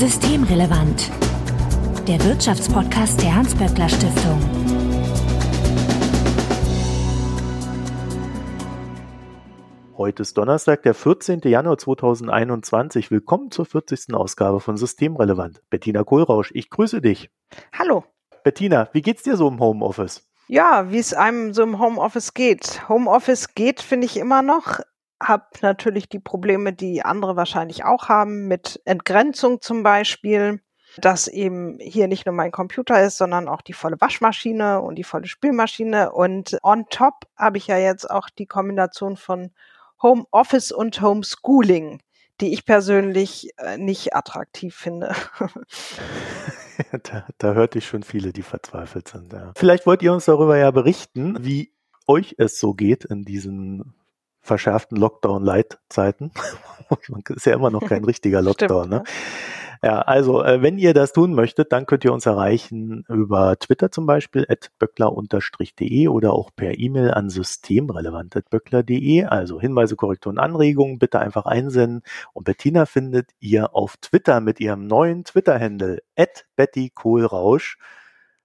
Systemrelevant. Der Wirtschaftspodcast der Hans-Böckler Stiftung. Heute ist Donnerstag, der 14. Januar 2021. Willkommen zur 40. Ausgabe von Systemrelevant. Bettina Kohlrausch, ich grüße dich. Hallo. Bettina, wie geht's dir so im Homeoffice? Ja, wie es einem so im Homeoffice geht. Homeoffice geht, finde ich immer noch. Hab natürlich die Probleme, die andere wahrscheinlich auch haben, mit Entgrenzung zum Beispiel, dass eben hier nicht nur mein Computer ist, sondern auch die volle Waschmaschine und die volle Spülmaschine. Und on top habe ich ja jetzt auch die Kombination von Homeoffice und Homeschooling, die ich persönlich äh, nicht attraktiv finde. da, da hörte ich schon viele, die verzweifelt sind. Ja. Vielleicht wollt ihr uns darüber ja berichten, wie euch es so geht in diesen verschärften Lockdown-Light-Zeiten. ist ja immer noch kein richtiger Lockdown. Stimmt, ne? Ja, also äh, wenn ihr das tun möchtet, dann könnt ihr uns erreichen über Twitter zum Beispiel, at böckler-de oder auch per E-Mail an systemrelevant.böckler.de. Also Hinweise, Korrekturen, Anregungen bitte einfach einsenden. Und Bettina findet ihr auf Twitter mit ihrem neuen Twitter-Handle, at Betty Kohlrausch.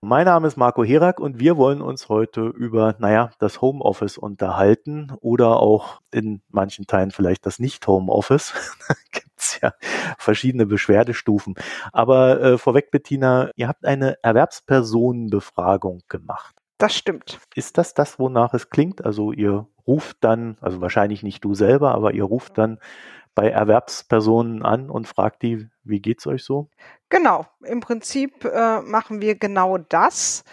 Mein Name ist Marco Herak und wir wollen uns heute über, naja, das Homeoffice unterhalten oder auch in manchen Teilen vielleicht das Nicht-Homeoffice. gibt's ja verschiedene Beschwerdestufen. Aber äh, vorweg, Bettina, ihr habt eine Erwerbspersonenbefragung gemacht. Das stimmt. Ist das das, wonach es klingt? Also ihr ruft dann, also wahrscheinlich nicht du selber, aber ihr ruft dann bei Erwerbspersonen an und fragt die, wie geht's euch so? Genau, im Prinzip äh, machen wir genau das.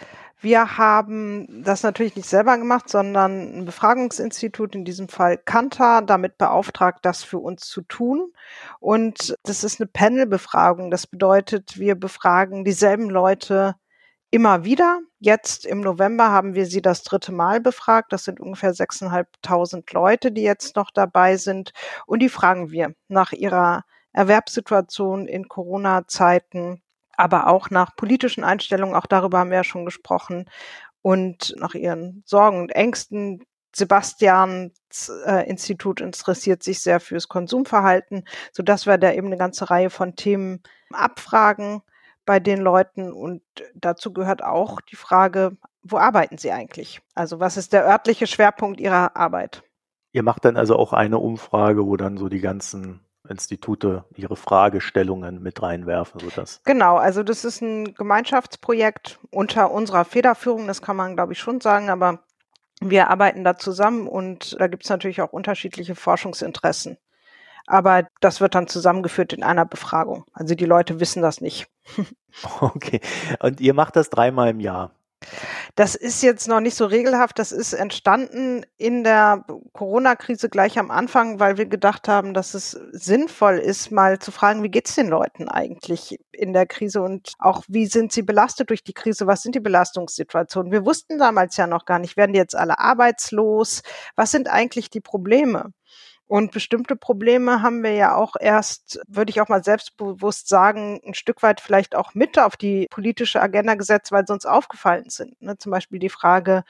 Wir haben das natürlich nicht selber gemacht, sondern ein Befragungsinstitut, in diesem Fall Kantar, damit beauftragt, das für uns zu tun. Und das ist eine Panel-Befragung. Das bedeutet, wir befragen dieselben Leute immer wieder. Jetzt im November haben wir sie das dritte Mal befragt. Das sind ungefähr 6.500 Leute, die jetzt noch dabei sind. Und die fragen wir nach ihrer Erwerbssituation in Corona-Zeiten, aber auch nach politischen Einstellungen, auch darüber haben wir ja schon gesprochen, und nach ihren Sorgen und Ängsten. Sebastians äh, Institut interessiert sich sehr fürs Konsumverhalten, so dass wir da eben eine ganze Reihe von Themen abfragen bei den Leuten. Und dazu gehört auch die Frage, wo arbeiten sie eigentlich? Also was ist der örtliche Schwerpunkt ihrer Arbeit? Ihr macht dann also auch eine Umfrage, wo dann so die ganzen Institute ihre Fragestellungen mit reinwerfen, sodass. Genau, also das ist ein Gemeinschaftsprojekt unter unserer Federführung, das kann man, glaube ich, schon sagen, aber wir arbeiten da zusammen und da gibt es natürlich auch unterschiedliche Forschungsinteressen. Aber das wird dann zusammengeführt in einer Befragung. Also die Leute wissen das nicht. Okay. Und ihr macht das dreimal im Jahr. Das ist jetzt noch nicht so regelhaft. Das ist entstanden in der Corona-Krise gleich am Anfang, weil wir gedacht haben, dass es sinnvoll ist, mal zu fragen, wie geht's den Leuten eigentlich in der Krise und auch wie sind sie belastet durch die Krise? Was sind die Belastungssituationen? Wir wussten damals ja noch gar nicht, werden die jetzt alle arbeitslos? Was sind eigentlich die Probleme? Und bestimmte Probleme haben wir ja auch erst, würde ich auch mal selbstbewusst sagen, ein Stück weit vielleicht auch mit auf die politische Agenda gesetzt, weil sie uns aufgefallen sind. Ne? Zum Beispiel die Frage,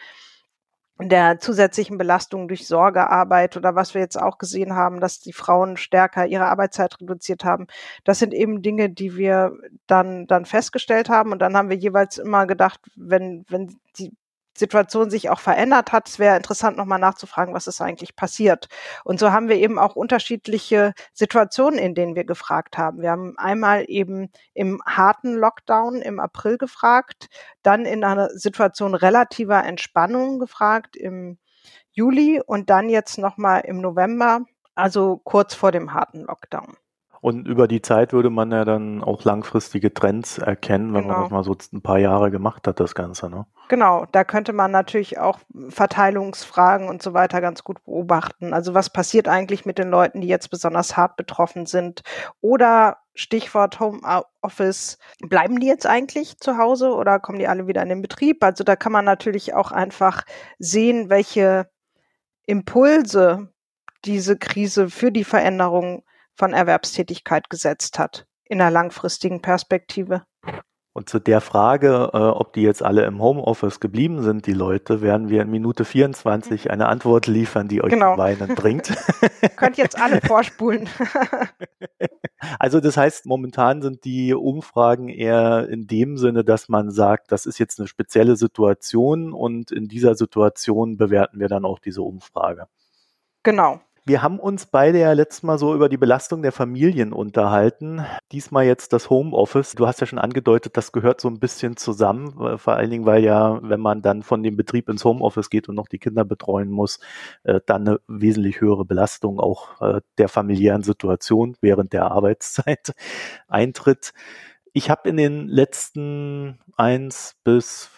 der zusätzlichen Belastung durch Sorgearbeit oder was wir jetzt auch gesehen haben, dass die Frauen stärker ihre Arbeitszeit reduziert haben. Das sind eben Dinge, die wir dann, dann festgestellt haben. Und dann haben wir jeweils immer gedacht, wenn, wenn die Situation sich auch verändert hat. Es wäre interessant, nochmal nachzufragen, was ist eigentlich passiert. Und so haben wir eben auch unterschiedliche Situationen, in denen wir gefragt haben. Wir haben einmal eben im harten Lockdown im April gefragt, dann in einer Situation relativer Entspannung gefragt im Juli und dann jetzt nochmal im November, also kurz vor dem harten Lockdown. Und über die Zeit würde man ja dann auch langfristige Trends erkennen, wenn genau. man das mal so ein paar Jahre gemacht hat, das Ganze. Ne? Genau, da könnte man natürlich auch Verteilungsfragen und so weiter ganz gut beobachten. Also was passiert eigentlich mit den Leuten, die jetzt besonders hart betroffen sind? Oder Stichwort Homeoffice, bleiben die jetzt eigentlich zu Hause oder kommen die alle wieder in den Betrieb? Also da kann man natürlich auch einfach sehen, welche Impulse diese Krise für die Veränderung von Erwerbstätigkeit gesetzt hat in einer langfristigen Perspektive. Und zu der Frage, äh, ob die jetzt alle im Homeoffice geblieben sind, die Leute, werden wir in Minute 24 eine Antwort liefern, die euch genau. Weinen bringt. Könnt jetzt alle vorspulen. also das heißt, momentan sind die Umfragen eher in dem Sinne, dass man sagt, das ist jetzt eine spezielle Situation und in dieser Situation bewerten wir dann auch diese Umfrage. Genau. Wir haben uns beide ja letztes Mal so über die Belastung der Familien unterhalten. Diesmal jetzt das Homeoffice. Du hast ja schon angedeutet, das gehört so ein bisschen zusammen. Vor allen Dingen, weil ja, wenn man dann von dem Betrieb ins Homeoffice geht und noch die Kinder betreuen muss, äh, dann eine wesentlich höhere Belastung auch äh, der familiären Situation während der Arbeitszeit eintritt. Ich habe in den letzten eins bis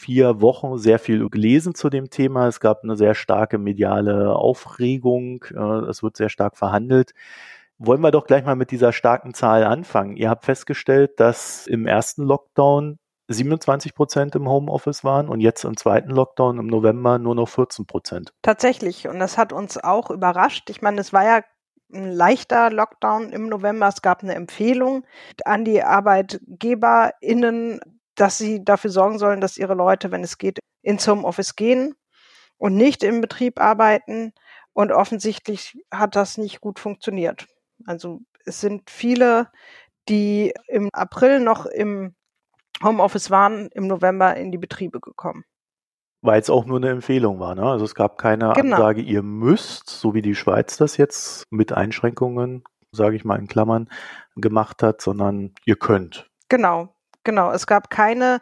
vier Wochen sehr viel gelesen zu dem Thema. Es gab eine sehr starke mediale Aufregung. Äh, es wird sehr stark verhandelt. Wollen wir doch gleich mal mit dieser starken Zahl anfangen. Ihr habt festgestellt, dass im ersten Lockdown 27 Prozent im Homeoffice waren und jetzt im zweiten Lockdown im November nur noch 14 Prozent. Tatsächlich. Und das hat uns auch überrascht. Ich meine, es war ja ein leichter Lockdown im November. Es gab eine Empfehlung an die ArbeitgeberInnen, dass sie dafür sorgen sollen, dass ihre Leute, wenn es geht, ins Homeoffice gehen und nicht im Betrieb arbeiten. Und offensichtlich hat das nicht gut funktioniert. Also es sind viele, die im April noch im Homeoffice waren, im November in die Betriebe gekommen. Weil es auch nur eine Empfehlung war. Ne? Also es gab keine genau. Ansage, ihr müsst, so wie die Schweiz das jetzt mit Einschränkungen, sage ich mal in Klammern, gemacht hat, sondern ihr könnt. Genau. Genau, es gab keine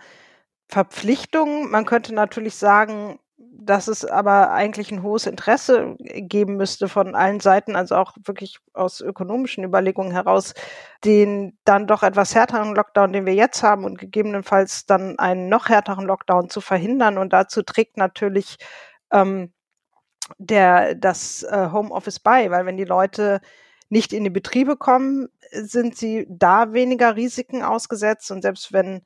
Verpflichtung. Man könnte natürlich sagen, dass es aber eigentlich ein hohes Interesse geben müsste von allen Seiten, also auch wirklich aus ökonomischen Überlegungen heraus, den dann doch etwas härteren Lockdown, den wir jetzt haben und gegebenenfalls dann einen noch härteren Lockdown zu verhindern. Und dazu trägt natürlich ähm, der, das äh, Homeoffice bei, weil wenn die Leute nicht in die Betriebe kommen, sind sie da weniger Risiken ausgesetzt. Und selbst wenn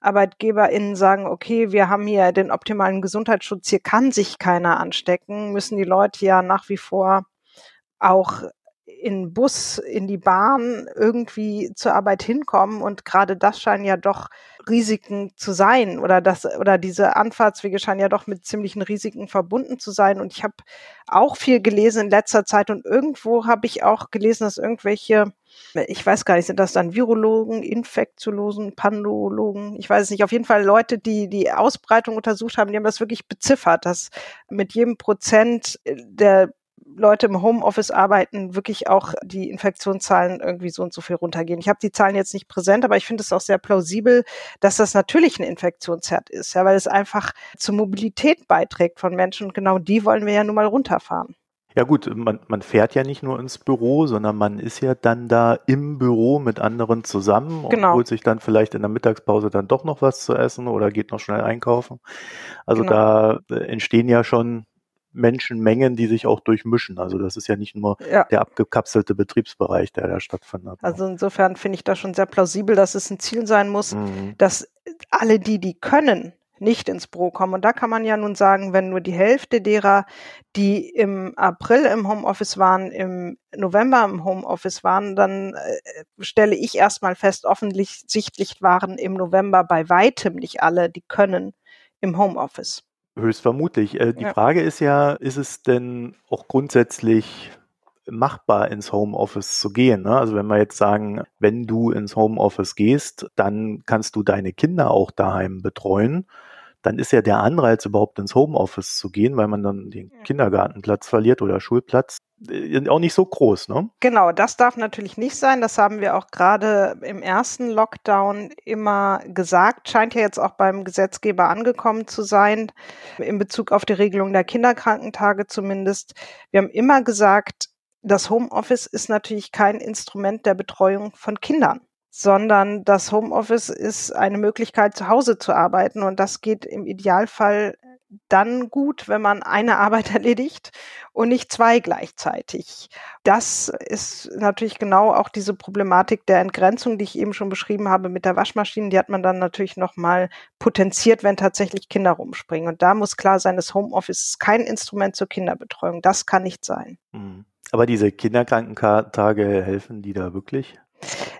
ArbeitgeberInnen sagen, okay, wir haben hier den optimalen Gesundheitsschutz, hier kann sich keiner anstecken, müssen die Leute ja nach wie vor auch in Bus, in die Bahn irgendwie zur Arbeit hinkommen. Und gerade das scheinen ja doch Risiken zu sein oder das oder diese Anfahrtswege scheinen ja doch mit ziemlichen Risiken verbunden zu sein. Und ich habe auch viel gelesen in letzter Zeit und irgendwo habe ich auch gelesen, dass irgendwelche ich weiß gar nicht, sind das dann Virologen, Infektiologen, Pandologen? Ich weiß es nicht. Auf jeden Fall Leute, die die Ausbreitung untersucht haben, die haben das wirklich beziffert, dass mit jedem Prozent der Leute im Homeoffice arbeiten, wirklich auch die Infektionszahlen irgendwie so und so viel runtergehen. Ich habe die Zahlen jetzt nicht präsent, aber ich finde es auch sehr plausibel, dass das natürlich ein Infektionsherd ist, ja, weil es einfach zur Mobilität beiträgt von Menschen und genau die wollen wir ja nun mal runterfahren. Ja gut, man, man fährt ja nicht nur ins Büro, sondern man ist ja dann da im Büro mit anderen zusammen und genau. holt sich dann vielleicht in der Mittagspause dann doch noch was zu essen oder geht noch schnell einkaufen. Also genau. da äh, entstehen ja schon Menschenmengen, die sich auch durchmischen. Also das ist ja nicht nur ja. der abgekapselte Betriebsbereich, der da stattfindet. Also insofern finde ich das schon sehr plausibel, dass es ein Ziel sein muss, mhm. dass alle die, die können, nicht ins Büro kommen. Und da kann man ja nun sagen, wenn nur die Hälfte derer, die im April im Homeoffice waren, im November im Homeoffice waren, dann äh, stelle ich erstmal fest, offensichtlich waren im November bei weitem nicht alle, die können im Homeoffice. Höchstvermutlich. Äh, die ja. Frage ist ja, ist es denn auch grundsätzlich machbar, ins Homeoffice zu gehen? Ne? Also wenn wir jetzt sagen, wenn du ins Homeoffice gehst, dann kannst du deine Kinder auch daheim betreuen dann ist ja der Anreiz, überhaupt ins Homeoffice zu gehen, weil man dann den Kindergartenplatz verliert oder Schulplatz, äh, auch nicht so groß, ne? Genau, das darf natürlich nicht sein. Das haben wir auch gerade im ersten Lockdown immer gesagt. Scheint ja jetzt auch beim Gesetzgeber angekommen zu sein, in Bezug auf die Regelung der Kinderkrankentage zumindest. Wir haben immer gesagt, das Homeoffice ist natürlich kein Instrument der Betreuung von Kindern sondern das Homeoffice ist eine Möglichkeit, zu Hause zu arbeiten. Und das geht im Idealfall dann gut, wenn man eine Arbeit erledigt und nicht zwei gleichzeitig. Das ist natürlich genau auch diese Problematik der Entgrenzung, die ich eben schon beschrieben habe mit der Waschmaschine. Die hat man dann natürlich nochmal potenziert, wenn tatsächlich Kinder rumspringen. Und da muss klar sein, das Homeoffice ist kein Instrument zur Kinderbetreuung. Das kann nicht sein. Mhm. Aber diese Kinderkrankentage helfen die da wirklich?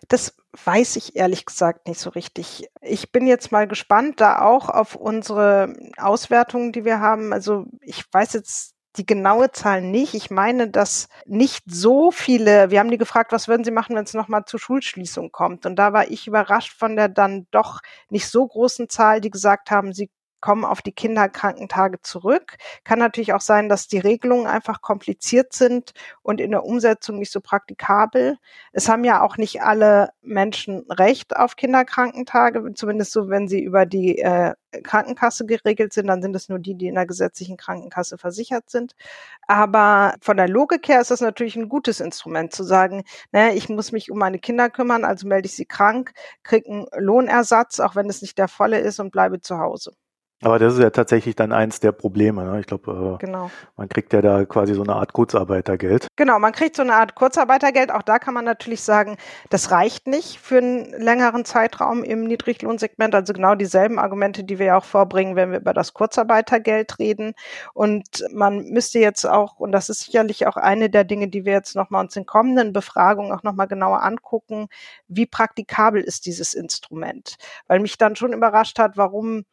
Das weiß ich ehrlich gesagt nicht so richtig. Ich bin jetzt mal gespannt da auch auf unsere Auswertungen, die wir haben. Also ich weiß jetzt die genaue Zahl nicht. Ich meine, dass nicht so viele, wir haben die gefragt, was würden Sie machen, wenn es nochmal zur Schulschließung kommt? Und da war ich überrascht von der dann doch nicht so großen Zahl, die gesagt haben, sie kommen auf die Kinderkrankentage zurück. Kann natürlich auch sein, dass die Regelungen einfach kompliziert sind und in der Umsetzung nicht so praktikabel. Es haben ja auch nicht alle Menschen Recht auf Kinderkrankentage, zumindest so, wenn sie über die äh, Krankenkasse geregelt sind, dann sind es nur die, die in der gesetzlichen Krankenkasse versichert sind. Aber von der Logik her ist das natürlich ein gutes Instrument zu sagen, naja, ich muss mich um meine Kinder kümmern, also melde ich sie krank, kriege einen Lohnersatz, auch wenn es nicht der volle ist und bleibe zu Hause. Aber das ist ja tatsächlich dann eins der Probleme. Ne? Ich glaube, äh, genau. man kriegt ja da quasi so eine Art Kurzarbeitergeld. Genau, man kriegt so eine Art Kurzarbeitergeld. Auch da kann man natürlich sagen, das reicht nicht für einen längeren Zeitraum im Niedriglohnsegment. Also genau dieselben Argumente, die wir ja auch vorbringen, wenn wir über das Kurzarbeitergeld reden. Und man müsste jetzt auch, und das ist sicherlich auch eine der Dinge, die wir jetzt nochmal uns in kommenden Befragungen auch nochmal genauer angucken, wie praktikabel ist dieses Instrument? Weil mich dann schon überrascht hat, warum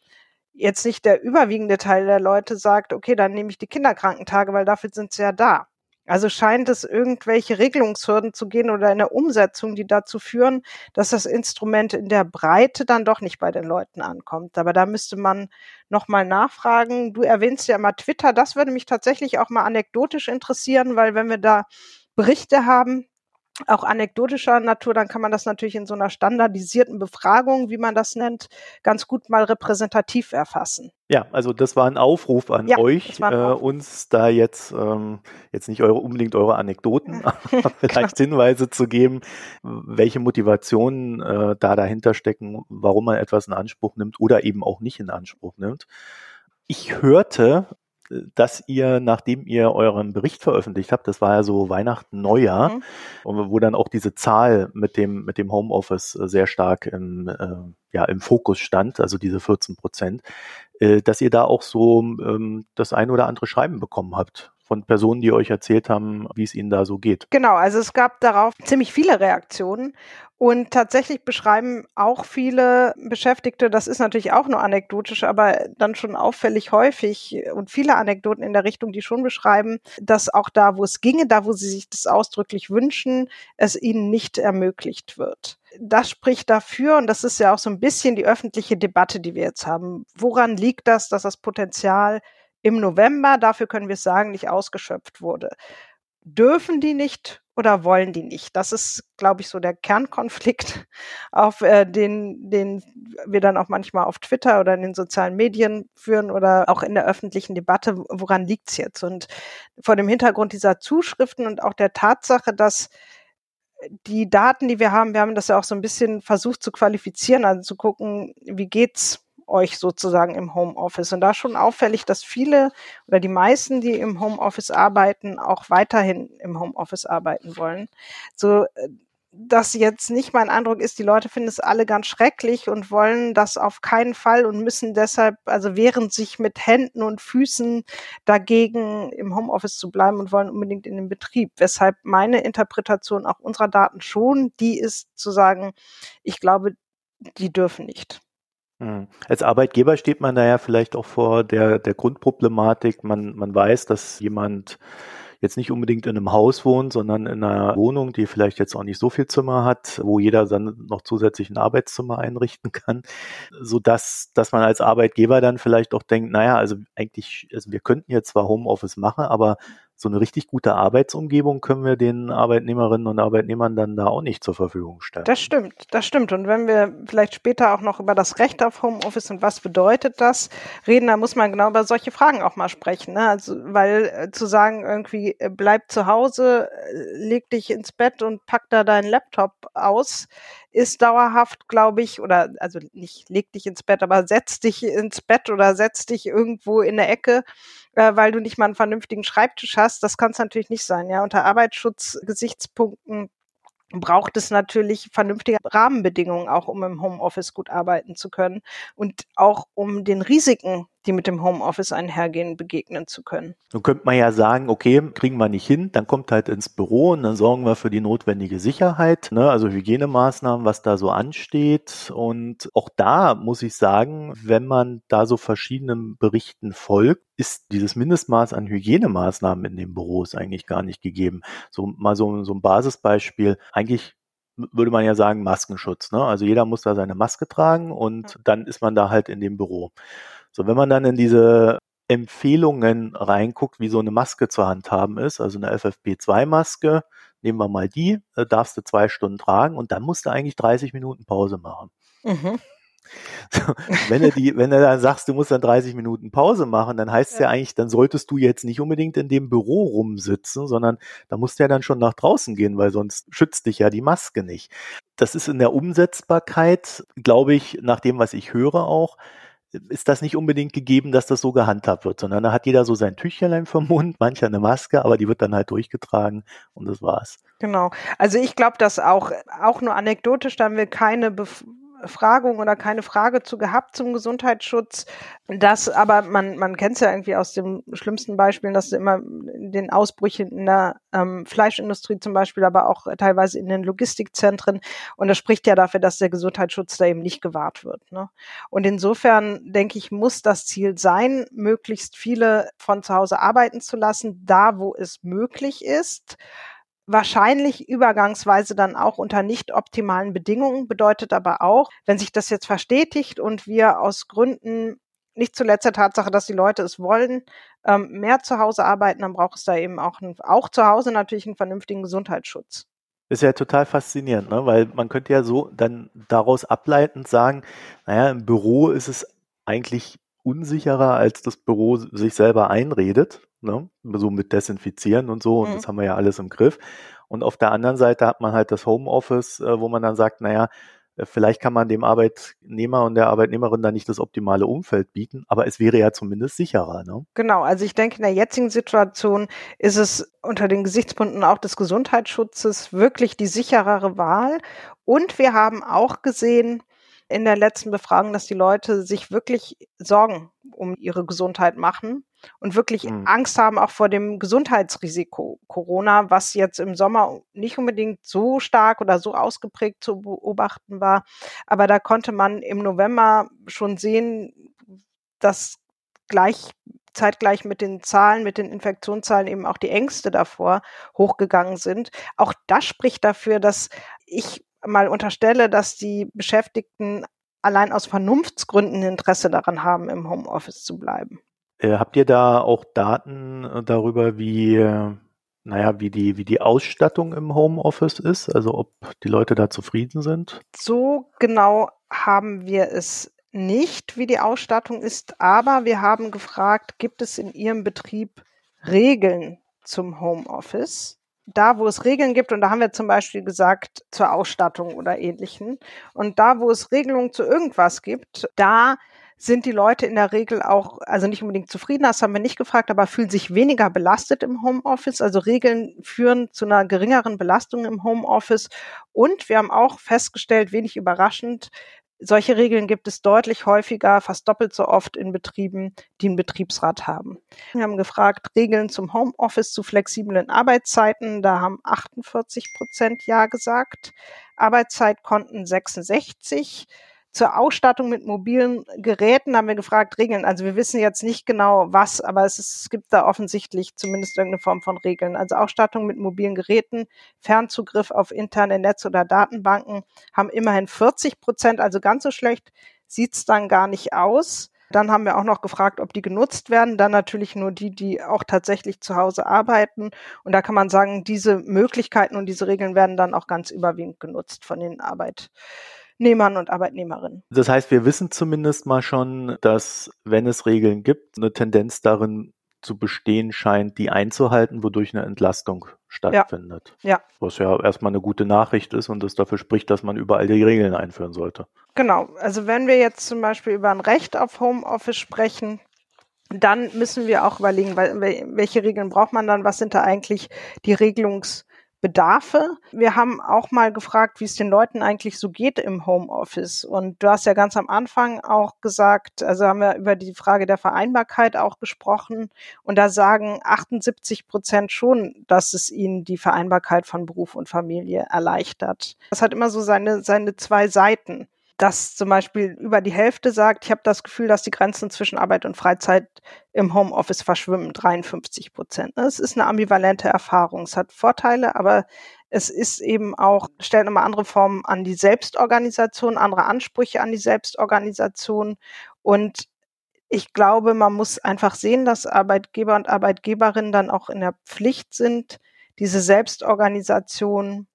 jetzt nicht der überwiegende Teil der Leute sagt, okay, dann nehme ich die Kinderkrankentage, weil dafür sind sie ja da. Also scheint es irgendwelche Regelungshürden zu gehen oder eine Umsetzung, die dazu führen, dass das Instrument in der Breite dann doch nicht bei den Leuten ankommt. Aber da müsste man nochmal nachfragen. Du erwähnst ja immer Twitter. Das würde mich tatsächlich auch mal anekdotisch interessieren, weil wenn wir da Berichte haben, auch anekdotischer Natur, dann kann man das natürlich in so einer standardisierten Befragung, wie man das nennt, ganz gut mal repräsentativ erfassen. Ja, also das war ein Aufruf an ja, euch, äh, Aufruf. uns da jetzt ähm, jetzt nicht eure unbedingt eure Anekdoten, aber vielleicht Hinweise zu geben, welche Motivationen äh, da dahinter stecken, warum man etwas in Anspruch nimmt oder eben auch nicht in Anspruch nimmt. Ich hörte dass ihr, nachdem ihr euren Bericht veröffentlicht habt, das war ja so Weihnachten, Neujahr, mhm. wo dann auch diese Zahl mit dem, mit dem Homeoffice äh, sehr stark im, äh, ja, im Fokus stand, also diese 14 Prozent, äh, dass ihr da auch so ähm, das ein oder andere Schreiben bekommen habt von Personen, die euch erzählt haben, wie es ihnen da so geht. Genau, also es gab darauf ziemlich viele Reaktionen und tatsächlich beschreiben auch viele Beschäftigte, das ist natürlich auch nur anekdotisch, aber dann schon auffällig häufig und viele Anekdoten in der Richtung, die schon beschreiben, dass auch da, wo es ginge, da, wo sie sich das ausdrücklich wünschen, es ihnen nicht ermöglicht wird. Das spricht dafür, und das ist ja auch so ein bisschen die öffentliche Debatte, die wir jetzt haben. Woran liegt das, dass das Potenzial im November, dafür können wir sagen, nicht ausgeschöpft wurde. Dürfen die nicht oder wollen die nicht? Das ist, glaube ich, so der Kernkonflikt, auf äh, den, den wir dann auch manchmal auf Twitter oder in den sozialen Medien führen oder auch in der öffentlichen Debatte. Woran liegt's jetzt? Und vor dem Hintergrund dieser Zuschriften und auch der Tatsache, dass die Daten, die wir haben, wir haben das ja auch so ein bisschen versucht zu qualifizieren, also zu gucken, wie geht's euch sozusagen im Homeoffice. Und da schon auffällig, dass viele oder die meisten, die im Homeoffice arbeiten, auch weiterhin im Homeoffice arbeiten wollen. So, äh, dass jetzt nicht mein Eindruck ist, die Leute finden es alle ganz schrecklich und wollen das auf keinen Fall und müssen deshalb, also wehren sich mit Händen und Füßen dagegen, im Homeoffice zu bleiben und wollen unbedingt in den Betrieb. Weshalb meine Interpretation auch unserer Daten schon die ist, zu sagen, ich glaube, die dürfen nicht. Hm. Als Arbeitgeber steht man da ja vielleicht auch vor der, der Grundproblematik. Man, man weiß, dass jemand jetzt nicht unbedingt in einem Haus wohnt, sondern in einer Wohnung, die vielleicht jetzt auch nicht so viel Zimmer hat, wo jeder dann noch zusätzlich ein Arbeitszimmer einrichten kann, so dass, dass man als Arbeitgeber dann vielleicht auch denkt, naja, also eigentlich, also wir könnten jetzt zwar Homeoffice machen, aber so eine richtig gute Arbeitsumgebung können wir den Arbeitnehmerinnen und Arbeitnehmern dann da auch nicht zur Verfügung stellen. Das stimmt, das stimmt. Und wenn wir vielleicht später auch noch über das Recht auf Homeoffice und was bedeutet das reden, da muss man genau über solche Fragen auch mal sprechen. Ne? Also, weil äh, zu sagen, irgendwie äh, bleib zu Hause, äh, leg dich ins Bett und pack da deinen Laptop aus, ist dauerhaft, glaube ich, oder also nicht leg dich ins Bett, aber setz dich ins Bett oder setz dich irgendwo in der Ecke, äh, weil du nicht mal einen vernünftigen Schreibtisch hast. Das kann es natürlich nicht sein. Ja, unter Arbeitsschutzgesichtspunkten braucht es natürlich vernünftige Rahmenbedingungen auch, um im Homeoffice gut arbeiten zu können und auch um den Risiken, die mit dem Homeoffice einhergehen, begegnen zu können. Nun könnte man ja sagen, okay, kriegen wir nicht hin, dann kommt halt ins Büro und dann sorgen wir für die notwendige Sicherheit, ne, also Hygienemaßnahmen, was da so ansteht. Und auch da muss ich sagen, wenn man da so verschiedenen Berichten folgt, ist dieses Mindestmaß an Hygienemaßnahmen in den Büros eigentlich gar nicht gegeben. So mal so, so ein Basisbeispiel. Eigentlich würde man ja sagen Maskenschutz. Ne? Also jeder muss da seine Maske tragen und dann ist man da halt in dem Büro. So, wenn man dann in diese Empfehlungen reinguckt, wie so eine Maske zu handhaben ist, also eine FFP2-Maske, nehmen wir mal die, äh, darfst du zwei Stunden tragen und dann musst du eigentlich 30 Minuten Pause machen. Mhm. So, wenn du die, wenn du dann sagst, du musst dann 30 Minuten Pause machen, dann heißt es ja. ja. eigentlich, dann solltest du jetzt nicht unbedingt in dem Büro rumsitzen, sondern da musst du ja dann schon nach draußen gehen, weil sonst schützt dich ja die Maske nicht. Das ist in der Umsetzbarkeit, glaube ich, nach dem, was ich höre auch, ist das nicht unbedingt gegeben, dass das so gehandhabt wird, sondern da hat jeder so sein Tüchlein vom Mund, mancher eine Maske, aber die wird dann halt durchgetragen und das war's. Genau. Also ich glaube, dass auch, auch nur anekdotisch, da haben wir keine Bef Befragung oder keine Frage zu gehabt zum Gesundheitsschutz. Das aber, man, man kennt es ja irgendwie aus den schlimmsten Beispielen, dass immer den Ausbrüchen in der ähm, Fleischindustrie zum Beispiel, aber auch teilweise in den Logistikzentren. Und das spricht ja dafür, dass der Gesundheitsschutz da eben nicht gewahrt wird. Ne? Und insofern denke ich, muss das Ziel sein, möglichst viele von zu Hause arbeiten zu lassen, da wo es möglich ist wahrscheinlich übergangsweise dann auch unter nicht optimalen Bedingungen, bedeutet aber auch, wenn sich das jetzt verstetigt und wir aus Gründen nicht zuletzt der Tatsache, dass die Leute es wollen, ähm, mehr zu Hause arbeiten, dann braucht es da eben auch, ein, auch zu Hause natürlich einen vernünftigen Gesundheitsschutz. Ist ja total faszinierend, ne? weil man könnte ja so dann daraus ableitend sagen, naja, im Büro ist es eigentlich unsicherer, als das Büro sich selber einredet, ne? so mit Desinfizieren und so, und mhm. das haben wir ja alles im Griff. Und auf der anderen Seite hat man halt das Homeoffice, äh, wo man dann sagt, naja, äh, vielleicht kann man dem Arbeitnehmer und der Arbeitnehmerin da nicht das optimale Umfeld bieten, aber es wäre ja zumindest sicherer. Ne? Genau, also ich denke, in der jetzigen Situation ist es unter den Gesichtspunkten auch des Gesundheitsschutzes wirklich die sicherere Wahl. Und wir haben auch gesehen, in der letzten Befragung, dass die Leute sich wirklich Sorgen um ihre Gesundheit machen und wirklich mhm. Angst haben auch vor dem Gesundheitsrisiko Corona, was jetzt im Sommer nicht unbedingt so stark oder so ausgeprägt zu beobachten war. Aber da konnte man im November schon sehen, dass gleich zeitgleich mit den Zahlen, mit den Infektionszahlen eben auch die Ängste davor hochgegangen sind. Auch das spricht dafür, dass ich mal unterstelle, dass die Beschäftigten allein aus Vernunftsgründen Interesse daran haben, im Homeoffice zu bleiben. Äh, habt ihr da auch Daten äh, darüber, wie, äh, naja, wie die, wie die Ausstattung im Homeoffice ist? Also ob die Leute da zufrieden sind? So genau haben wir es nicht, wie die Ausstattung ist, aber wir haben gefragt, gibt es in Ihrem Betrieb Regeln zum Homeoffice? da, wo es Regeln gibt, und da haben wir zum Beispiel gesagt, zur Ausstattung oder ähnlichen, und da, wo es Regelungen zu irgendwas gibt, da sind die Leute in der Regel auch, also nicht unbedingt zufrieden, das haben wir nicht gefragt, aber fühlen sich weniger belastet im Homeoffice. Also Regeln führen zu einer geringeren Belastung im Homeoffice. Und wir haben auch festgestellt, wenig überraschend, solche Regeln gibt es deutlich häufiger, fast doppelt so oft in Betrieben, die einen Betriebsrat haben. Wir haben gefragt, Regeln zum Homeoffice zu flexiblen Arbeitszeiten. Da haben 48 Prozent Ja gesagt. Arbeitszeitkonten 66. Zur Ausstattung mit mobilen Geräten haben wir gefragt, Regeln. Also wir wissen jetzt nicht genau was, aber es, ist, es gibt da offensichtlich zumindest irgendeine Form von Regeln. Also Ausstattung mit mobilen Geräten, Fernzugriff auf interne Netz- oder Datenbanken haben immerhin 40 Prozent, also ganz so schlecht sieht's dann gar nicht aus. Dann haben wir auch noch gefragt, ob die genutzt werden. Dann natürlich nur die, die auch tatsächlich zu Hause arbeiten. Und da kann man sagen, diese Möglichkeiten und diese Regeln werden dann auch ganz überwiegend genutzt von den Arbeit. Arbeitnehmern und Arbeitnehmerinnen. Das heißt, wir wissen zumindest mal schon, dass wenn es Regeln gibt, eine Tendenz darin zu bestehen scheint, die einzuhalten, wodurch eine Entlastung stattfindet. Ja. ja. Was ja erstmal eine gute Nachricht ist und das dafür spricht, dass man überall die Regeln einführen sollte. Genau. Also wenn wir jetzt zum Beispiel über ein Recht auf Homeoffice sprechen, dann müssen wir auch überlegen, welche Regeln braucht man dann, was sind da eigentlich die Regelungs- Bedarfe. Wir haben auch mal gefragt, wie es den Leuten eigentlich so geht im Homeoffice. Und du hast ja ganz am Anfang auch gesagt, also haben wir über die Frage der Vereinbarkeit auch gesprochen. Und da sagen 78 Prozent schon, dass es ihnen die Vereinbarkeit von Beruf und Familie erleichtert. Das hat immer so seine, seine zwei Seiten dass zum Beispiel über die Hälfte sagt, ich habe das Gefühl, dass die Grenzen zwischen Arbeit und Freizeit im Homeoffice verschwimmen, 53 Prozent. Es ist eine ambivalente Erfahrung. Es hat Vorteile, aber es ist eben auch, stellt nochmal andere Formen an die Selbstorganisation, andere Ansprüche an die Selbstorganisation. Und ich glaube, man muss einfach sehen, dass Arbeitgeber und Arbeitgeberinnen dann auch in der Pflicht sind, diese Selbstorganisation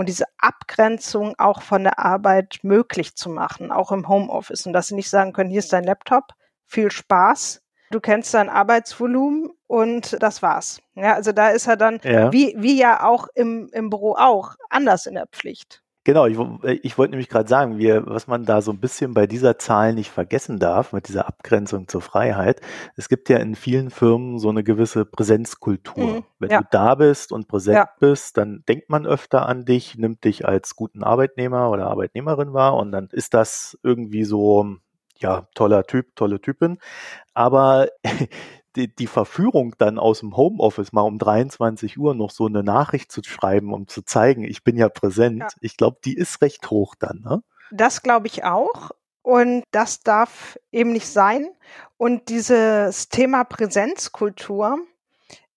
und diese Abgrenzung auch von der Arbeit möglich zu machen, auch im Homeoffice. Und dass sie nicht sagen können, hier ist dein Laptop, viel Spaß, du kennst dein Arbeitsvolumen und das war's. Ja, also da ist er dann, ja. wie, wie ja auch im, im Büro auch, anders in der Pflicht. Genau, ich, ich wollte nämlich gerade sagen, wir, was man da so ein bisschen bei dieser Zahl nicht vergessen darf, mit dieser Abgrenzung zur Freiheit, es gibt ja in vielen Firmen so eine gewisse Präsenzkultur. Mhm, Wenn ja. du da bist und präsent ja. bist, dann denkt man öfter an dich, nimmt dich als guten Arbeitnehmer oder Arbeitnehmerin wahr und dann ist das irgendwie so, ja, toller Typ, tolle Typin. Aber die, die Verführung dann aus dem Homeoffice mal um 23 Uhr noch so eine Nachricht zu schreiben, um zu zeigen, ich bin ja präsent, ja. ich glaube, die ist recht hoch dann. Ne? Das glaube ich auch. Und das darf eben nicht sein. Und dieses Thema Präsenzkultur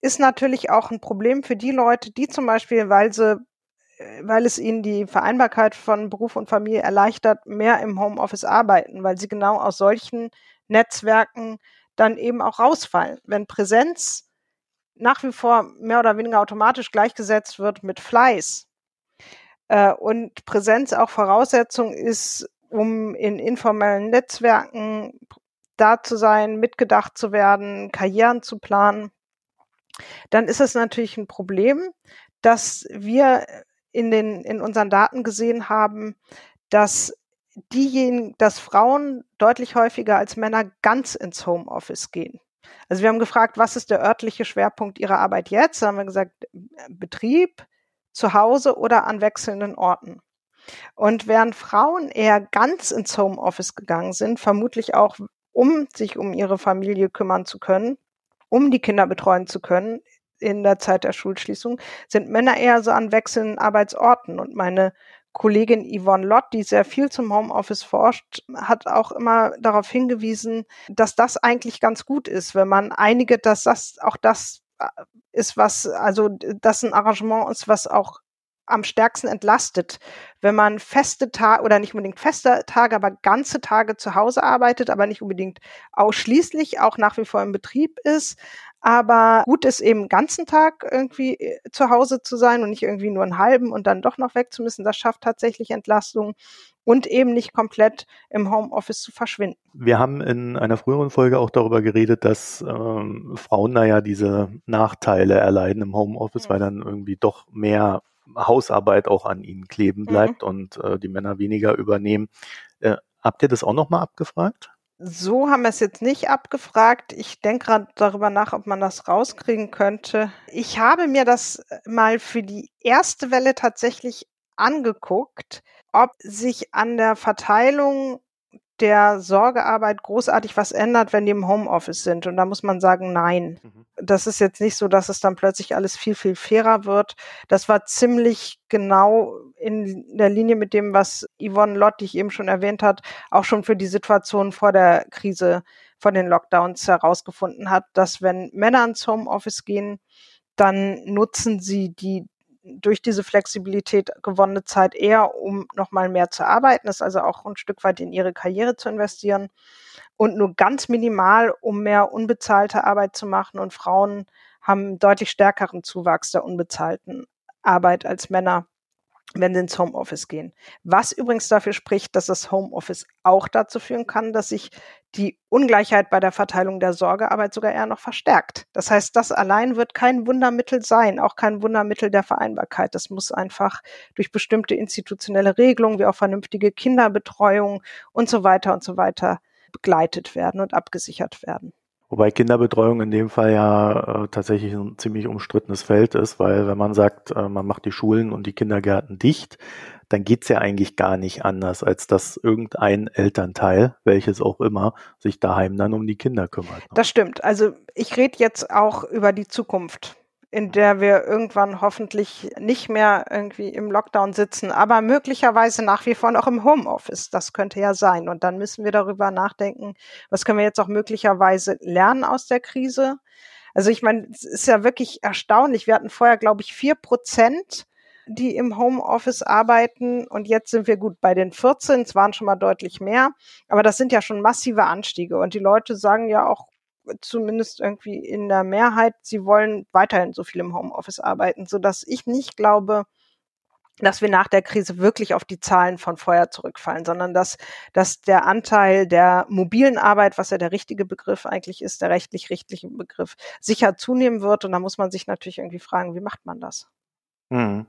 ist natürlich auch ein Problem für die Leute, die zum Beispiel, weil sie äh, weil es ihnen die Vereinbarkeit von Beruf und Familie erleichtert, mehr im Homeoffice arbeiten, weil sie genau aus solchen Netzwerken dann eben auch rausfallen. Wenn Präsenz nach wie vor mehr oder weniger automatisch gleichgesetzt wird mit Fleiß äh, und Präsenz auch Voraussetzung ist, um in informellen Netzwerken da zu sein, mitgedacht zu werden, Karrieren zu planen, dann ist es natürlich ein Problem, dass wir in den, in unseren Daten gesehen haben, dass diejenigen, dass Frauen deutlich häufiger als Männer ganz ins Homeoffice gehen. Also wir haben gefragt, was ist der örtliche Schwerpunkt Ihrer Arbeit jetzt? Da haben wir gesagt, Betrieb, zu Hause oder an wechselnden Orten. Und während Frauen eher ganz ins Homeoffice gegangen sind, vermutlich auch um sich um ihre Familie kümmern zu können, um die Kinder betreuen zu können in der Zeit der Schulschließung, sind Männer eher so an wechselnden Arbeitsorten. Und meine Kollegin Yvonne Lott, die sehr viel zum Homeoffice forscht, hat auch immer darauf hingewiesen, dass das eigentlich ganz gut ist, wenn man einige, dass das auch das äh, ist, was, also das ein Arrangement ist, was auch am stärksten entlastet, wenn man feste Tage oder nicht unbedingt feste Tage, aber ganze Tage zu Hause arbeitet, aber nicht unbedingt ausschließlich, auch nach wie vor im Betrieb ist, aber gut ist eben ganzen Tag irgendwie äh, zu Hause zu sein und nicht irgendwie nur einen halben und dann doch noch weg zu müssen. Das schafft tatsächlich Entlastung und eben nicht komplett im Homeoffice zu verschwinden. Wir haben in einer früheren Folge auch darüber geredet, dass ähm, Frauen da ja diese Nachteile erleiden im Homeoffice, mhm. weil dann irgendwie doch mehr Hausarbeit auch an ihnen kleben mhm. bleibt mhm. und äh, die Männer weniger übernehmen. Äh, habt ihr das auch nochmal abgefragt? So haben wir es jetzt nicht abgefragt. Ich denke gerade darüber nach, ob man das rauskriegen könnte. Ich habe mir das mal für die erste Welle tatsächlich angeguckt, ob sich an der Verteilung der Sorgearbeit großartig was ändert, wenn die im Homeoffice sind. Und da muss man sagen, nein. Mhm. Das ist jetzt nicht so, dass es dann plötzlich alles viel, viel fairer wird. Das war ziemlich genau in der Linie mit dem, was Yvonne Lott, die ich eben schon erwähnt hat, auch schon für die Situation vor der Krise, vor den Lockdowns herausgefunden hat, dass wenn Männer ins Homeoffice gehen, dann nutzen sie die durch diese Flexibilität gewonnene Zeit eher, um nochmal mehr zu arbeiten, ist also auch ein Stück weit in ihre Karriere zu investieren und nur ganz minimal, um mehr unbezahlte Arbeit zu machen. Und Frauen haben deutlich stärkeren Zuwachs der unbezahlten Arbeit als Männer wenn sie ins Homeoffice gehen. Was übrigens dafür spricht, dass das Homeoffice auch dazu führen kann, dass sich die Ungleichheit bei der Verteilung der Sorgearbeit sogar eher noch verstärkt. Das heißt, das allein wird kein Wundermittel sein, auch kein Wundermittel der Vereinbarkeit. Das muss einfach durch bestimmte institutionelle Regelungen wie auch vernünftige Kinderbetreuung und so weiter und so weiter begleitet werden und abgesichert werden. Wobei Kinderbetreuung in dem Fall ja äh, tatsächlich ein ziemlich umstrittenes Feld ist, weil wenn man sagt, äh, man macht die Schulen und die Kindergärten dicht, dann geht's ja eigentlich gar nicht anders, als dass irgendein Elternteil, welches auch immer, sich daheim dann um die Kinder kümmert. Ne? Das stimmt. Also ich rede jetzt auch über die Zukunft in der wir irgendwann hoffentlich nicht mehr irgendwie im Lockdown sitzen, aber möglicherweise nach wie vor noch im Homeoffice. Das könnte ja sein. Und dann müssen wir darüber nachdenken, was können wir jetzt auch möglicherweise lernen aus der Krise. Also ich meine, es ist ja wirklich erstaunlich. Wir hatten vorher, glaube ich, vier Prozent die im Homeoffice arbeiten. Und jetzt sind wir gut bei den 14. Es waren schon mal deutlich mehr. Aber das sind ja schon massive Anstiege. Und die Leute sagen ja auch zumindest irgendwie in der Mehrheit, sie wollen weiterhin so viel im Homeoffice arbeiten, so dass ich nicht glaube, dass wir nach der Krise wirklich auf die Zahlen von vorher zurückfallen, sondern dass, dass der Anteil der mobilen Arbeit, was ja der richtige Begriff eigentlich ist, der rechtlich-richtliche Begriff, sicher zunehmen wird. Und da muss man sich natürlich irgendwie fragen, wie macht man das? Mhm.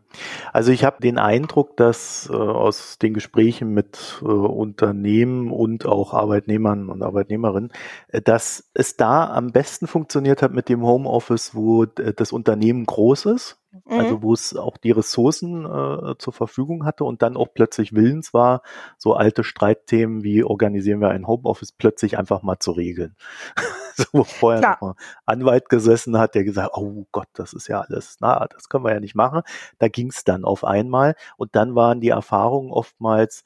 Also ich habe den Eindruck, dass äh, aus den Gesprächen mit äh, Unternehmen und auch Arbeitnehmern und Arbeitnehmerinnen, äh, dass es da am besten funktioniert hat mit dem Homeoffice, wo das Unternehmen groß ist. Also wo es auch die Ressourcen äh, zur Verfügung hatte und dann auch plötzlich willens war, so alte Streitthemen wie organisieren wir ein Homeoffice plötzlich einfach mal zu regeln. so, wo vorher Klar. noch mal Anwalt gesessen hat, der gesagt, oh Gott, das ist ja alles, na, das können wir ja nicht machen. Da ging es dann auf einmal und dann waren die Erfahrungen oftmals,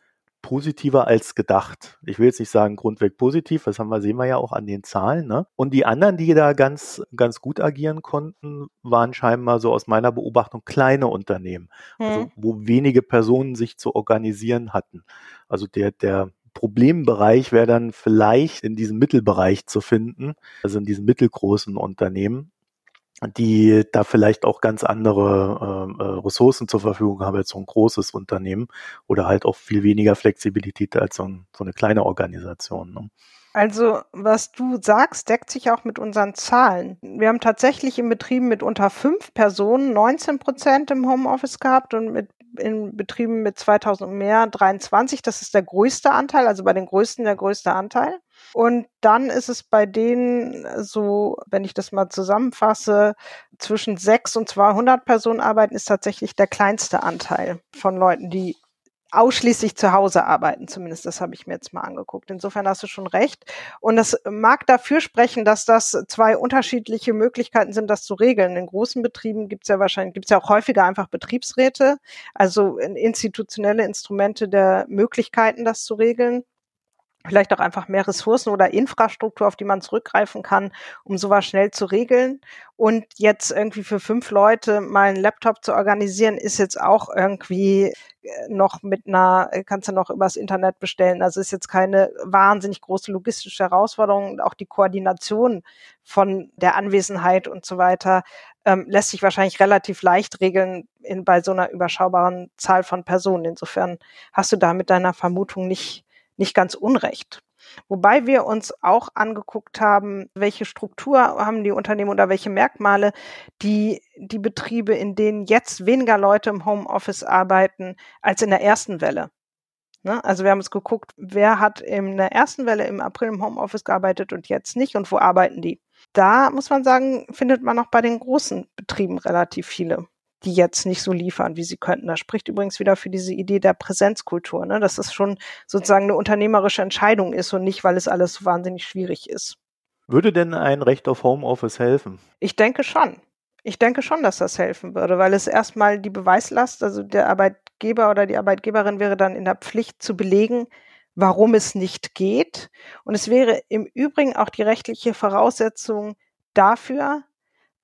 positiver als gedacht. Ich will jetzt nicht sagen grundweg positiv, das haben wir, sehen wir ja auch an den Zahlen. Ne? Und die anderen, die da ganz, ganz gut agieren konnten, waren scheinbar so aus meiner Beobachtung kleine Unternehmen, also hm. also wo wenige Personen sich zu organisieren hatten. Also der, der Problembereich wäre dann vielleicht in diesem Mittelbereich zu finden, also in diesen mittelgroßen Unternehmen die da vielleicht auch ganz andere äh, äh, Ressourcen zur Verfügung haben als so ein großes Unternehmen oder halt auch viel weniger Flexibilität als so, ein, so eine kleine Organisation. Ne? Also, was du sagst, deckt sich auch mit unseren Zahlen. Wir haben tatsächlich in Betrieben mit unter fünf Personen 19 Prozent im Homeoffice gehabt und mit in Betrieben mit 2000 und mehr 23. Das ist der größte Anteil, also bei den größten der größte Anteil. Und dann ist es bei denen so, wenn ich das mal zusammenfasse, zwischen 6 und 200 Personen arbeiten ist tatsächlich der kleinste Anteil von Leuten, die ausschließlich zu Hause arbeiten, zumindest das habe ich mir jetzt mal angeguckt. Insofern hast du schon recht. Und das mag dafür sprechen, dass das zwei unterschiedliche Möglichkeiten sind, das zu regeln. In großen Betrieben gibt es ja wahrscheinlich, gibt es ja auch häufiger einfach Betriebsräte, also institutionelle Instrumente der Möglichkeiten, das zu regeln vielleicht auch einfach mehr Ressourcen oder Infrastruktur, auf die man zurückgreifen kann, um sowas schnell zu regeln. Und jetzt irgendwie für fünf Leute mal einen Laptop zu organisieren, ist jetzt auch irgendwie äh, noch mit einer, äh, kannst du noch übers Internet bestellen. Also ist jetzt keine wahnsinnig große logistische Herausforderung. Auch die Koordination von der Anwesenheit und so weiter ähm, lässt sich wahrscheinlich relativ leicht regeln in, bei so einer überschaubaren Zahl von Personen. Insofern hast du da mit deiner Vermutung nicht nicht ganz unrecht. Wobei wir uns auch angeguckt haben, welche Struktur haben die Unternehmen oder welche Merkmale die, die Betriebe, in denen jetzt weniger Leute im Homeoffice arbeiten als in der ersten Welle. Ne? Also wir haben uns geguckt, wer hat in der ersten Welle im April im Homeoffice gearbeitet und jetzt nicht und wo arbeiten die. Da muss man sagen, findet man auch bei den großen Betrieben relativ viele die jetzt nicht so liefern, wie sie könnten. Das spricht übrigens wieder für diese Idee der Präsenzkultur, ne? dass es schon sozusagen eine unternehmerische Entscheidung ist und nicht, weil es alles so wahnsinnig schwierig ist. Würde denn ein Recht auf Homeoffice helfen? Ich denke schon. Ich denke schon, dass das helfen würde, weil es erstmal die Beweislast, also der Arbeitgeber oder die Arbeitgeberin wäre dann in der Pflicht zu belegen, warum es nicht geht. Und es wäre im Übrigen auch die rechtliche Voraussetzung dafür,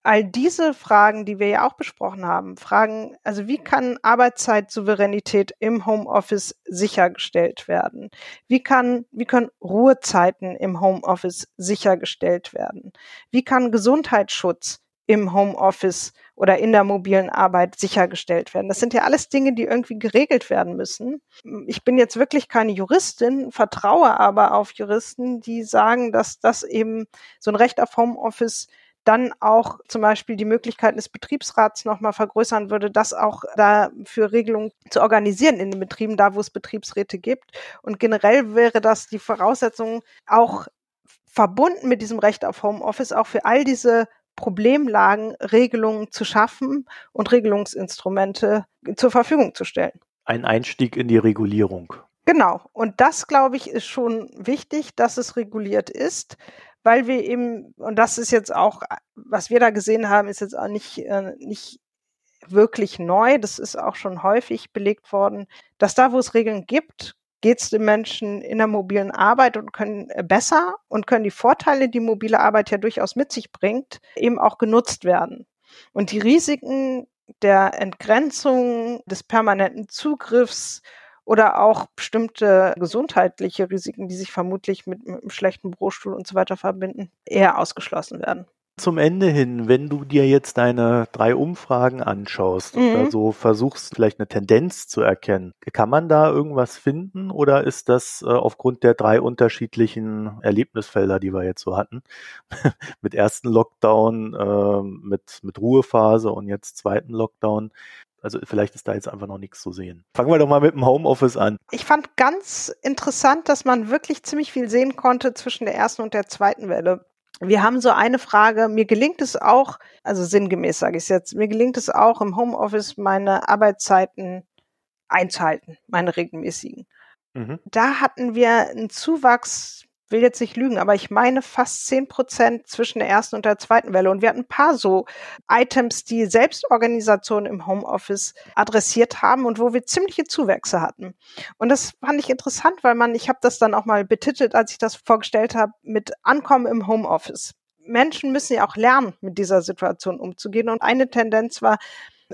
all diese Fragen, die wir ja auch besprochen haben, Fragen, also wie kann Arbeitszeitsouveränität im Homeoffice sichergestellt werden? Wie kann, wie können Ruhezeiten im Homeoffice sichergestellt werden? Wie kann Gesundheitsschutz im Homeoffice oder in der mobilen Arbeit sichergestellt werden. Das sind ja alles Dinge, die irgendwie geregelt werden müssen. Ich bin jetzt wirklich keine Juristin, vertraue aber auf Juristen, die sagen, dass das eben so ein Recht auf Homeoffice dann auch zum Beispiel die Möglichkeiten des Betriebsrats nochmal vergrößern würde, das auch da für Regelungen zu organisieren in den Betrieben, da wo es Betriebsräte gibt. Und generell wäre das die Voraussetzung auch verbunden mit diesem Recht auf Homeoffice auch für all diese Problemlagen Regelungen zu schaffen und Regelungsinstrumente zur Verfügung zu stellen. Ein Einstieg in die Regulierung. Genau. Und das, glaube ich, ist schon wichtig, dass es reguliert ist, weil wir eben, und das ist jetzt auch, was wir da gesehen haben, ist jetzt auch nicht, äh, nicht wirklich neu. Das ist auch schon häufig belegt worden, dass da, wo es Regeln gibt, geht es den Menschen in der mobilen Arbeit und können äh, besser und können die Vorteile, die mobile Arbeit ja durchaus mit sich bringt, eben auch genutzt werden. Und die Risiken der Entgrenzung, des permanenten Zugriffs oder auch bestimmte gesundheitliche Risiken, die sich vermutlich mit, mit einem schlechten Bürostuhl und so weiter verbinden, eher ausgeschlossen werden. Zum Ende hin, wenn du dir jetzt deine drei Umfragen anschaust mhm. oder so versuchst, vielleicht eine Tendenz zu erkennen, kann man da irgendwas finden oder ist das äh, aufgrund der drei unterschiedlichen Erlebnisfelder, die wir jetzt so hatten, mit ersten Lockdown, äh, mit, mit Ruhephase und jetzt zweiten Lockdown, also vielleicht ist da jetzt einfach noch nichts zu sehen. Fangen wir doch mal mit dem Homeoffice an. Ich fand ganz interessant, dass man wirklich ziemlich viel sehen konnte zwischen der ersten und der zweiten Welle. Wir haben so eine Frage, mir gelingt es auch, also sinngemäß sage ich es jetzt, mir gelingt es auch im Homeoffice meine Arbeitszeiten einzuhalten, meine regelmäßigen. Mhm. Da hatten wir einen Zuwachs will jetzt nicht lügen, aber ich meine fast zehn Prozent zwischen der ersten und der zweiten Welle. Und wir hatten ein paar so Items, die Selbstorganisation im Homeoffice adressiert haben und wo wir ziemliche Zuwächse hatten. Und das fand ich interessant, weil man, ich habe das dann auch mal betitelt, als ich das vorgestellt habe, mit Ankommen im Homeoffice. Menschen müssen ja auch lernen, mit dieser Situation umzugehen. Und eine Tendenz war,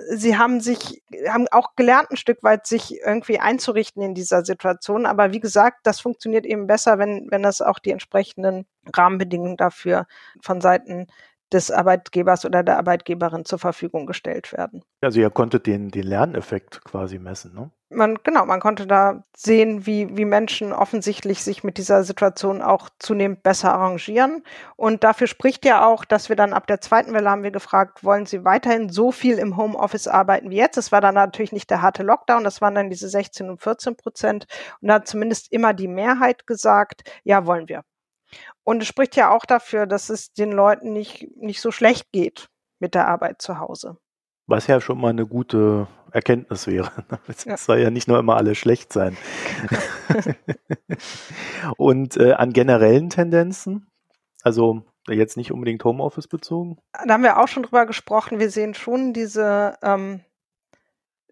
sie haben sich, haben auch gelernt, ein Stück weit sich irgendwie einzurichten in dieser Situation. Aber wie gesagt, das funktioniert eben besser, wenn, wenn das auch die entsprechenden Rahmenbedingungen dafür von Seiten des Arbeitgebers oder der Arbeitgeberin zur Verfügung gestellt werden. Also ihr konntet den, den Lerneffekt quasi messen, ne? Man, genau, man konnte da sehen, wie, wie Menschen offensichtlich sich mit dieser Situation auch zunehmend besser arrangieren. Und dafür spricht ja auch, dass wir dann ab der zweiten Welle haben wir gefragt, wollen Sie weiterhin so viel im Homeoffice arbeiten wie jetzt? Das war dann natürlich nicht der harte Lockdown, das waren dann diese 16 und 14 Prozent. Und da hat zumindest immer die Mehrheit gesagt, ja, wollen wir. Und es spricht ja auch dafür, dass es den Leuten nicht, nicht so schlecht geht mit der Arbeit zu Hause. Was ja schon mal eine gute Erkenntnis wäre. Es ja. soll ja nicht nur immer alles schlecht sein. Und äh, an generellen Tendenzen, also jetzt nicht unbedingt Homeoffice bezogen? Da haben wir auch schon drüber gesprochen. Wir sehen schon diese ähm,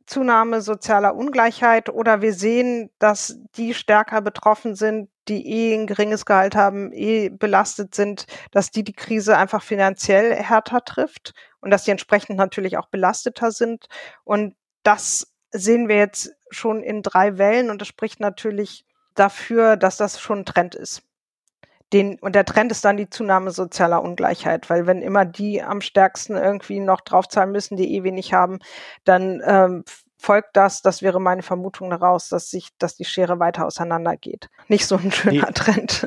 Zunahme sozialer Ungleichheit oder wir sehen, dass die stärker betroffen sind, die eh ein geringes Gehalt haben, eh belastet sind, dass die die Krise einfach finanziell härter trifft und dass die entsprechend natürlich auch belasteter sind. Und das sehen wir jetzt schon in drei Wellen und das spricht natürlich dafür, dass das schon ein Trend ist. Den, und der Trend ist dann die Zunahme sozialer Ungleichheit, weil wenn immer die am stärksten irgendwie noch draufzahlen müssen, die eh wenig haben, dann ähm, folgt das, das wäre meine Vermutung daraus, dass sich, dass die Schere weiter auseinandergeht. Nicht so ein schöner nee, Trend.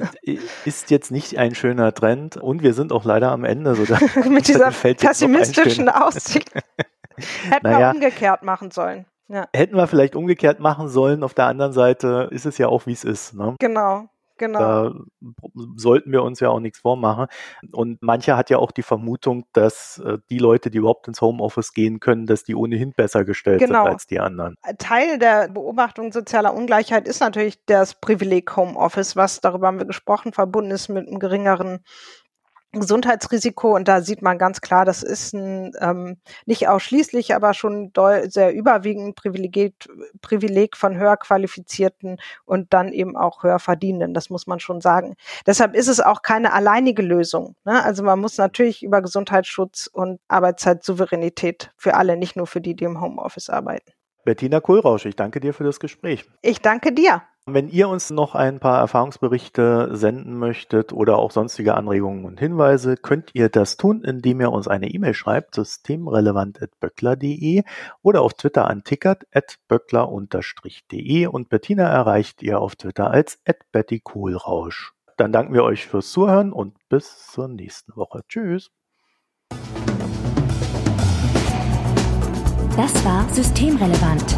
Ist jetzt nicht ein schöner Trend und wir sind auch leider am Ende so. Mit dieser pessimistischen Aussicht. Hätten naja, wir umgekehrt machen sollen. Ja. Hätten wir vielleicht umgekehrt machen sollen. Auf der anderen Seite ist es ja auch, wie es ist. Ne? Genau. Genau. Da sollten wir uns ja auch nichts vormachen. Und mancher hat ja auch die Vermutung, dass äh, die Leute, die überhaupt ins Homeoffice gehen können, dass die ohnehin besser gestellt genau. sind als die anderen. Teil der Beobachtung sozialer Ungleichheit ist natürlich das Privileg Homeoffice, was, darüber haben wir gesprochen, verbunden ist mit einem geringeren Gesundheitsrisiko und da sieht man ganz klar, das ist ein ähm, nicht ausschließlich, aber schon sehr überwiegend Privileg, Privileg von höher qualifizierten und dann eben auch höher verdienenden. Das muss man schon sagen. Deshalb ist es auch keine alleinige Lösung. Ne? Also man muss natürlich über Gesundheitsschutz und Arbeitszeitsouveränität für alle, nicht nur für die, die im Homeoffice arbeiten. Bettina Kohlrausch, ich danke dir für das Gespräch. Ich danke dir. Wenn ihr uns noch ein paar Erfahrungsberichte senden möchtet oder auch sonstige Anregungen und Hinweise, könnt ihr das tun, indem ihr uns eine E-Mail schreibt, systemrelevant.böckler.de oder auf Twitter an tickert.böckler-de und Bettina erreicht ihr auf Twitter als Betty Kohlrausch. Dann danken wir euch fürs Zuhören und bis zur nächsten Woche. Tschüss. Das war Systemrelevant